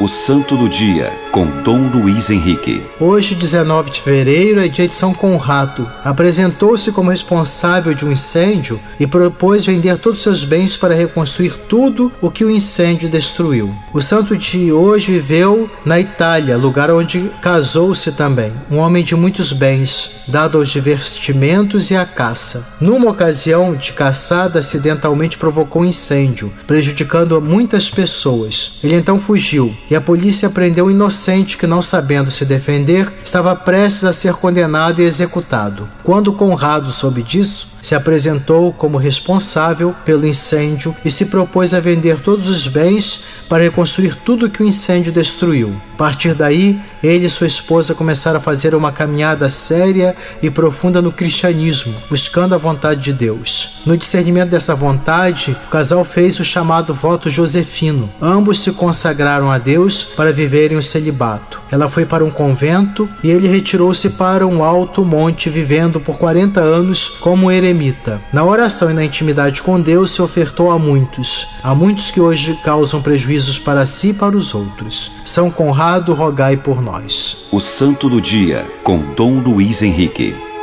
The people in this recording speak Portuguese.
O Santo do Dia, com Dom Luiz Henrique. Hoje, 19 de fevereiro, é dia de São Conrado. Apresentou-se como responsável de um incêndio e propôs vender todos seus bens para reconstruir tudo o que o incêndio destruiu. O santo de hoje viveu na Itália, lugar onde casou-se também. Um homem de muitos bens, dado aos divertimentos e à caça. Numa ocasião de caçada, acidentalmente provocou um incêndio, prejudicando muitas pessoas. Ele então fugiu e a polícia prendeu um inocente que, não sabendo se defender, estava prestes a ser condenado e executado. Quando Conrado soube disso, se apresentou como responsável pelo incêndio e se propôs a vender todos os bens para reconstruir tudo que o incêndio destruiu. A partir daí, ele e sua esposa começaram a fazer uma caminhada séria e profunda no cristianismo, buscando a vontade de Deus. No discernimento dessa vontade, o casal fez o chamado voto josefino. Ambos se consagraram a Deus para viverem o celibato. Ela foi para um convento e ele retirou-se para um alto monte, vivendo por 40 anos como eremita. Na oração e na intimidade com Deus se ofertou a muitos, a muitos que hoje causam prejuízos para si e para os outros. São Conrado, rogai por nós. O Santo do Dia, com Dom Luiz Henrique.